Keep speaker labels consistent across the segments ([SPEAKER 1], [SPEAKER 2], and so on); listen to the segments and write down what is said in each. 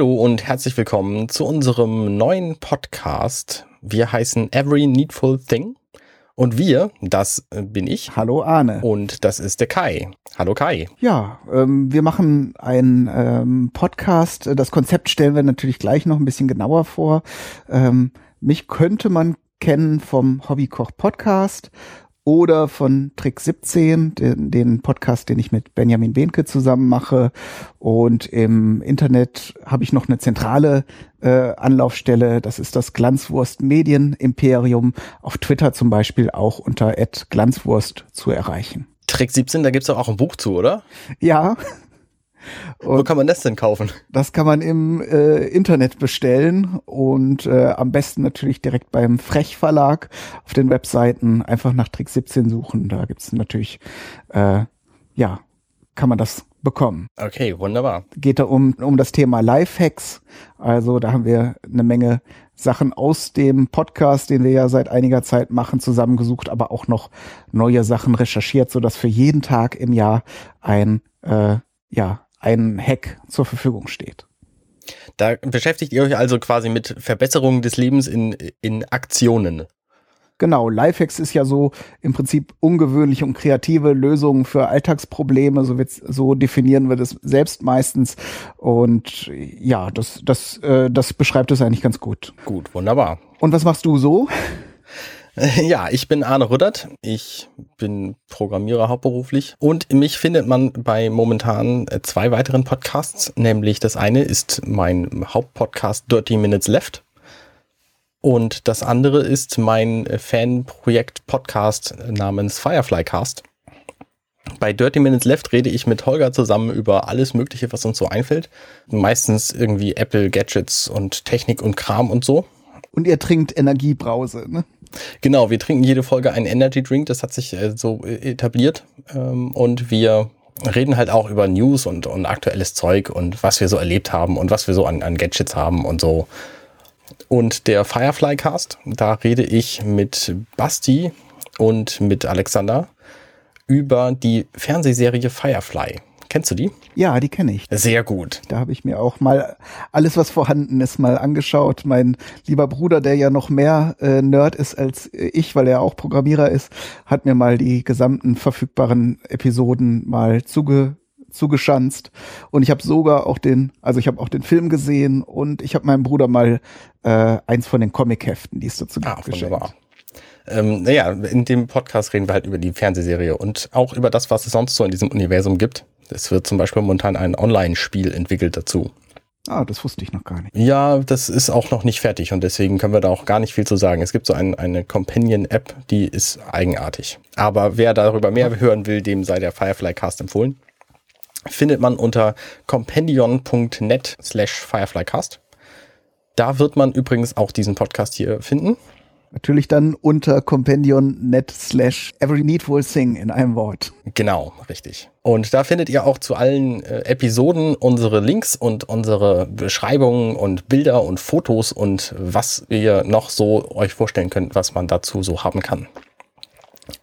[SPEAKER 1] Hallo und herzlich willkommen zu unserem neuen Podcast. Wir heißen Every Needful Thing. Und wir, das bin ich.
[SPEAKER 2] Hallo Arne.
[SPEAKER 1] Und das ist der Kai. Hallo Kai.
[SPEAKER 2] Ja, ähm, wir machen einen ähm, Podcast. Das Konzept stellen wir natürlich gleich noch ein bisschen genauer vor. Ähm, mich könnte man kennen vom Hobbykoch Podcast oder von Trick 17, den, den, Podcast, den ich mit Benjamin Behnke zusammen mache. Und im Internet habe ich noch eine zentrale äh, Anlaufstelle. Das ist das Glanzwurst Medien Imperium. Auf Twitter zum Beispiel auch unter Glanzwurst zu erreichen.
[SPEAKER 1] Trick 17, da gibt's doch auch ein Buch zu, oder?
[SPEAKER 2] Ja,
[SPEAKER 1] und Wo kann man das denn kaufen?
[SPEAKER 2] Das kann man im äh, Internet bestellen und äh, am besten natürlich direkt beim Frech Verlag auf den Webseiten einfach nach Trick 17 suchen. Da gibt's natürlich, äh, ja, kann man das bekommen.
[SPEAKER 1] Okay, wunderbar.
[SPEAKER 2] Geht da um, um das Thema Lifehacks. Also da haben wir eine Menge Sachen aus dem Podcast, den wir ja seit einiger Zeit machen, zusammengesucht, aber auch noch neue Sachen recherchiert, so dass für jeden Tag im Jahr ein äh, ja ein Hack zur Verfügung steht.
[SPEAKER 1] Da beschäftigt ihr euch also quasi mit Verbesserungen des Lebens in, in Aktionen.
[SPEAKER 2] Genau, Lifehacks ist ja so im Prinzip ungewöhnliche und kreative Lösungen für Alltagsprobleme, so, so definieren wir das selbst meistens. Und ja, das, das, äh, das beschreibt es eigentlich ganz gut.
[SPEAKER 1] Gut, wunderbar.
[SPEAKER 2] Und was machst du so?
[SPEAKER 1] Ja, ich bin Arne Rüddert. Ich bin Programmierer hauptberuflich und mich findet man bei momentan äh, zwei weiteren Podcasts, nämlich das eine ist mein Hauptpodcast Dirty Minutes Left und das andere ist mein Fanprojekt Podcast namens Fireflycast. Bei Dirty Minutes Left rede ich mit Holger zusammen über alles Mögliche, was uns so einfällt. Meistens irgendwie Apple Gadgets und Technik und Kram und so.
[SPEAKER 2] Und ihr trinkt Energiebrause, ne?
[SPEAKER 1] Genau, wir trinken jede Folge einen Energy Drink, das hat sich äh, so äh, etabliert. Ähm, und wir reden halt auch über News und, und aktuelles Zeug und was wir so erlebt haben und was wir so an, an Gadgets haben und so. Und der Firefly Cast, da rede ich mit Basti und mit Alexander über die Fernsehserie Firefly. Kennst du die?
[SPEAKER 2] Ja, die kenne ich.
[SPEAKER 1] Sehr gut.
[SPEAKER 2] Da habe ich mir auch mal alles, was vorhanden ist, mal angeschaut. Mein lieber Bruder, der ja noch mehr äh, Nerd ist als ich, weil er auch Programmierer ist, hat mir mal die gesamten verfügbaren Episoden mal zuge zugeschanzt und ich habe sogar auch den, also ich habe auch den Film gesehen und ich habe meinem Bruder mal äh, eins von den Comic-Heften, die es dazu gibt, ah, geschenkt. Wunderbar.
[SPEAKER 1] Ähm, naja, in dem Podcast reden wir halt über die Fernsehserie und auch über das, was es sonst so in diesem Universum gibt. Es wird zum Beispiel momentan ein Online-Spiel entwickelt dazu.
[SPEAKER 2] Ah, das wusste ich noch gar nicht.
[SPEAKER 1] Ja, das ist auch noch nicht fertig und deswegen können wir da auch gar nicht viel zu sagen. Es gibt so ein, eine Companion-App, die ist eigenartig. Aber wer darüber mehr hören will, dem sei der Firefly Cast empfohlen. Findet man unter companion.net slash fireflycast. Da wird man übrigens auch diesen Podcast hier finden.
[SPEAKER 2] Natürlich dann unter Compendion.net slash every needful thing in einem Wort.
[SPEAKER 1] Genau, richtig. Und da findet ihr auch zu allen äh, Episoden unsere Links und unsere Beschreibungen und Bilder und Fotos und was ihr noch so euch vorstellen könnt, was man dazu so haben kann.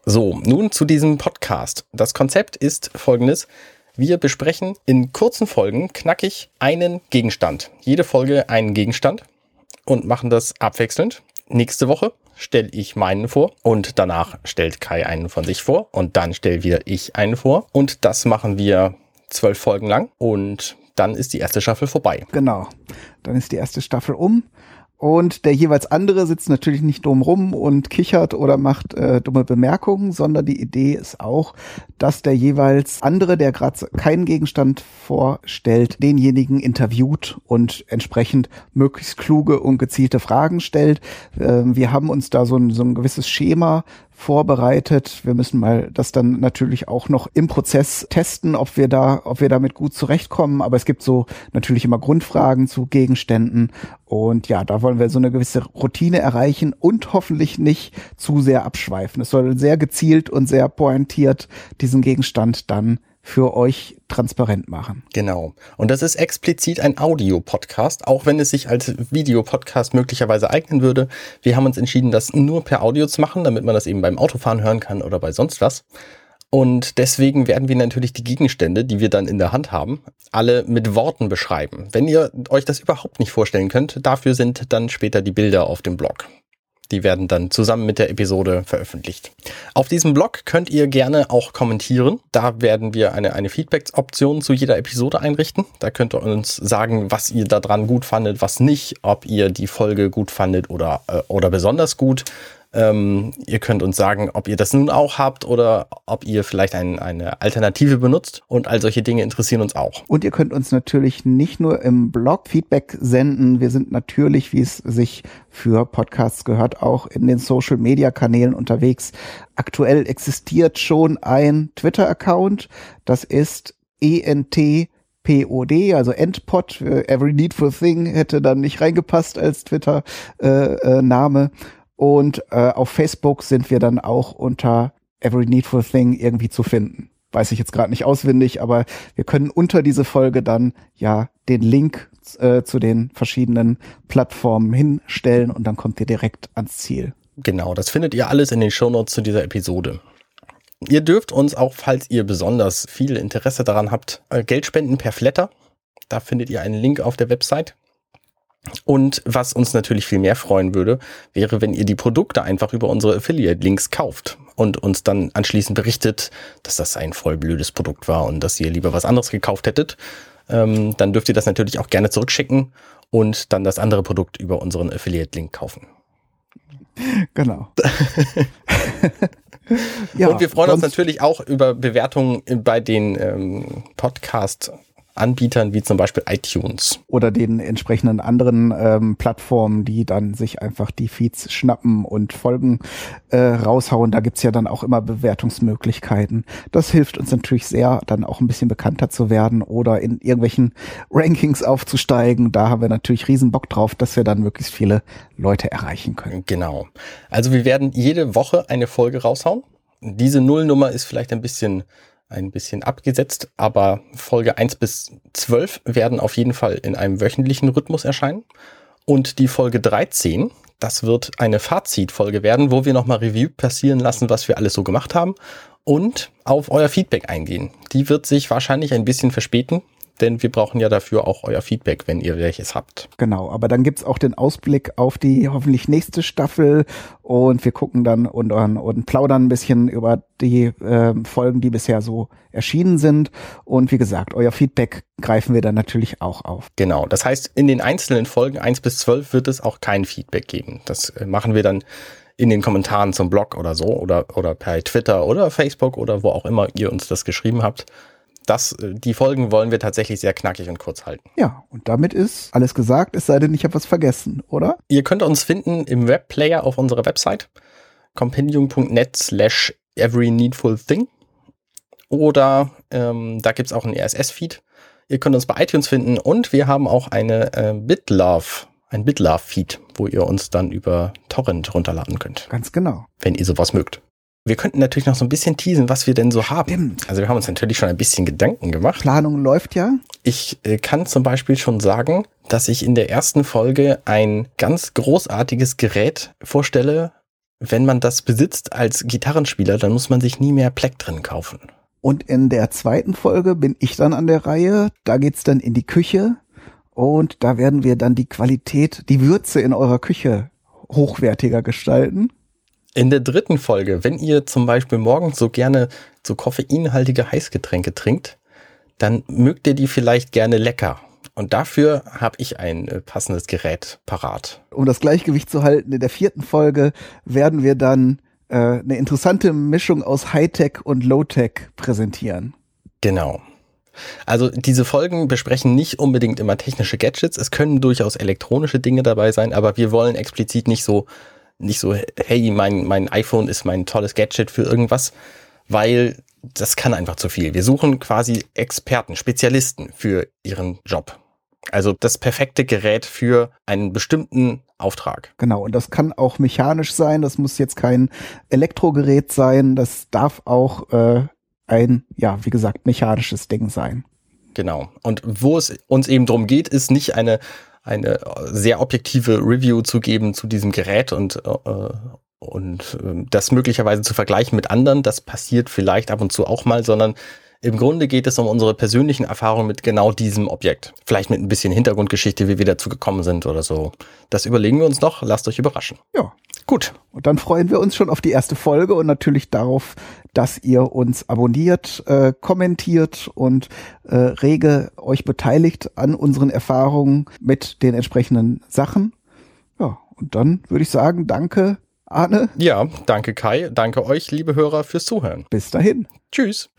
[SPEAKER 1] So, nun zu diesem Podcast. Das Konzept ist folgendes. Wir besprechen in kurzen Folgen knackig einen Gegenstand. Jede Folge einen Gegenstand und machen das abwechselnd nächste Woche stelle ich meinen vor und danach stellt Kai einen von sich vor und dann stelle wieder ich einen vor. Und das machen wir zwölf Folgen lang und dann ist die erste Staffel vorbei.
[SPEAKER 2] Genau, dann ist die erste Staffel um und der jeweils andere sitzt natürlich nicht dumm rum und kichert oder macht äh, dumme Bemerkungen, sondern die Idee ist auch, dass der jeweils andere, der gerade keinen Gegenstand vorstellt, denjenigen interviewt und entsprechend möglichst kluge und gezielte Fragen stellt. Äh, wir haben uns da so ein, so ein gewisses Schema vorbereitet. Wir müssen mal das dann natürlich auch noch im Prozess testen, ob wir da, ob wir damit gut zurechtkommen. Aber es gibt so natürlich immer Grundfragen zu Gegenständen. Und ja, da wollen wir so eine gewisse Routine erreichen und hoffentlich nicht zu sehr abschweifen. Es soll sehr gezielt und sehr pointiert diesen Gegenstand dann für euch transparent machen.
[SPEAKER 1] Genau. Und das ist explizit ein Audio-Podcast, auch wenn es sich als Videopodcast möglicherweise eignen würde. Wir haben uns entschieden, das nur per Audio zu machen, damit man das eben beim Autofahren hören kann oder bei sonst was. Und deswegen werden wir natürlich die Gegenstände, die wir dann in der Hand haben, alle mit Worten beschreiben. Wenn ihr euch das überhaupt nicht vorstellen könnt, dafür sind dann später die Bilder auf dem Blog. Die werden dann zusammen mit der Episode veröffentlicht. Auf diesem Blog könnt ihr gerne auch kommentieren. Da werden wir eine, eine Feedback-Option zu jeder Episode einrichten. Da könnt ihr uns sagen, was ihr daran gut fandet, was nicht, ob ihr die Folge gut fandet oder, äh, oder besonders gut. Ähm, ihr könnt uns sagen, ob ihr das nun auch habt oder ob ihr vielleicht ein, eine Alternative benutzt. Und all solche Dinge interessieren uns auch.
[SPEAKER 2] Und ihr könnt uns natürlich nicht nur im Blog Feedback senden. Wir sind natürlich, wie es sich für Podcasts gehört, auch in den Social Media Kanälen unterwegs. Aktuell existiert schon ein Twitter-Account. Das ist ENT POD, also Endpot, Every Needful Thing hätte dann nicht reingepasst als Twitter-Name. Äh, äh, und äh, auf Facebook sind wir dann auch unter Every Needful Thing irgendwie zu finden. Weiß ich jetzt gerade nicht auswendig, aber wir können unter diese Folge dann ja den Link äh, zu den verschiedenen Plattformen hinstellen und dann kommt ihr direkt ans Ziel.
[SPEAKER 1] Genau, das findet ihr alles in den Shownotes zu dieser Episode. Ihr dürft uns auch, falls ihr besonders viel Interesse daran habt, äh, Geld spenden per Flatter. Da findet ihr einen Link auf der Website. Und was uns natürlich viel mehr freuen würde, wäre, wenn ihr die Produkte einfach über unsere Affiliate-Links kauft und uns dann anschließend berichtet, dass das ein voll blödes Produkt war und dass ihr lieber was anderes gekauft hättet. Ähm, dann dürft ihr das natürlich auch gerne zurückschicken und dann das andere Produkt über unseren Affiliate-Link kaufen.
[SPEAKER 2] Genau.
[SPEAKER 1] ja, und wir freuen uns natürlich auch über Bewertungen bei den ähm, Podcast Anbietern wie zum Beispiel iTunes.
[SPEAKER 2] Oder den entsprechenden anderen ähm, Plattformen, die dann sich einfach die Feeds schnappen und Folgen äh, raushauen. Da gibt's ja dann auch immer Bewertungsmöglichkeiten. Das hilft uns natürlich sehr, dann auch ein bisschen bekannter zu werden oder in irgendwelchen Rankings aufzusteigen. Da haben wir natürlich riesen Bock drauf, dass wir dann möglichst viele Leute erreichen können.
[SPEAKER 1] Genau. Also wir werden jede Woche eine Folge raushauen. Diese Nullnummer ist vielleicht ein bisschen ein bisschen abgesetzt, aber Folge 1 bis 12 werden auf jeden Fall in einem wöchentlichen Rhythmus erscheinen. Und die Folge 13, das wird eine Fazitfolge werden, wo wir nochmal Review passieren lassen, was wir alles so gemacht haben und auf euer Feedback eingehen. Die wird sich wahrscheinlich ein bisschen verspäten, denn wir brauchen ja dafür auch euer Feedback, wenn ihr welches habt.
[SPEAKER 2] Genau, aber dann gibt's auch den Ausblick auf die hoffentlich nächste Staffel und wir gucken dann und, und, und plaudern ein bisschen über die äh, Folgen, die bisher so erschienen sind. Und wie gesagt, euer Feedback greifen wir dann natürlich auch auf.
[SPEAKER 1] Genau, das heißt, in den einzelnen Folgen eins bis zwölf wird es auch kein Feedback geben. Das äh, machen wir dann in den Kommentaren zum Blog oder so oder, oder per Twitter oder Facebook oder wo auch immer ihr uns das geschrieben habt das, äh, die Folgen wollen wir tatsächlich sehr knackig und kurz halten.
[SPEAKER 2] Ja, und damit ist alles gesagt, es sei denn, ich habe was vergessen, oder?
[SPEAKER 1] Ihr könnt uns finden im Webplayer auf unserer Website compendium.net slash every needful thing oder ähm, da gibt's auch einen RSS-Feed. Ihr könnt uns bei iTunes finden und wir haben auch eine äh, BitLove, ein BitLove-Feed, wo ihr uns dann über Torrent runterladen könnt.
[SPEAKER 2] Ganz genau.
[SPEAKER 1] Wenn ihr sowas mögt. Wir könnten natürlich noch so ein bisschen teasen, was wir denn so haben.
[SPEAKER 2] Stimmt.
[SPEAKER 1] Also wir haben uns natürlich schon ein bisschen Gedanken gemacht.
[SPEAKER 2] Planung läuft ja.
[SPEAKER 1] Ich äh, kann zum Beispiel schon sagen, dass ich in der ersten Folge ein ganz großartiges Gerät vorstelle. Wenn man das besitzt als Gitarrenspieler, dann muss man sich nie mehr Plektren kaufen.
[SPEAKER 2] Und in der zweiten Folge bin ich dann an der Reihe. Da geht's dann in die Küche. Und da werden wir dann die Qualität, die Würze in eurer Küche hochwertiger gestalten.
[SPEAKER 1] In der dritten Folge, wenn ihr zum Beispiel morgens so gerne so koffeinhaltige Heißgetränke trinkt, dann mögt ihr die vielleicht gerne lecker. Und dafür habe ich ein äh, passendes Gerät parat.
[SPEAKER 2] Um das Gleichgewicht zu halten, in der vierten Folge werden wir dann äh, eine interessante Mischung aus Hightech und Lowtech präsentieren.
[SPEAKER 1] Genau. Also diese Folgen besprechen nicht unbedingt immer technische Gadgets. Es können durchaus elektronische Dinge dabei sein, aber wir wollen explizit nicht so nicht so, hey, mein, mein iPhone ist mein tolles Gadget für irgendwas, weil das kann einfach zu viel. Wir suchen quasi Experten, Spezialisten für ihren Job. Also das perfekte Gerät für einen bestimmten Auftrag.
[SPEAKER 2] Genau, und das kann auch mechanisch sein, das muss jetzt kein Elektrogerät sein, das darf auch äh, ein, ja, wie gesagt, mechanisches Ding sein.
[SPEAKER 1] Genau. Und wo es uns eben drum geht, ist nicht eine eine sehr objektive Review zu geben zu diesem Gerät und äh, und äh, das möglicherweise zu vergleichen mit anderen, das passiert vielleicht ab und zu auch mal, sondern im Grunde geht es um unsere persönlichen Erfahrungen mit genau diesem Objekt. Vielleicht mit ein bisschen Hintergrundgeschichte, wie wir dazu gekommen sind oder so. Das überlegen wir uns noch. Lasst euch überraschen.
[SPEAKER 2] Ja. Gut. Und dann freuen wir uns schon auf die erste Folge und natürlich darauf, dass ihr uns abonniert, äh, kommentiert und äh, rege euch beteiligt an unseren Erfahrungen mit den entsprechenden Sachen. Ja, und dann würde ich sagen, danke, Arne.
[SPEAKER 1] Ja, danke Kai, danke euch, liebe Hörer, fürs Zuhören.
[SPEAKER 2] Bis dahin.
[SPEAKER 1] Tschüss.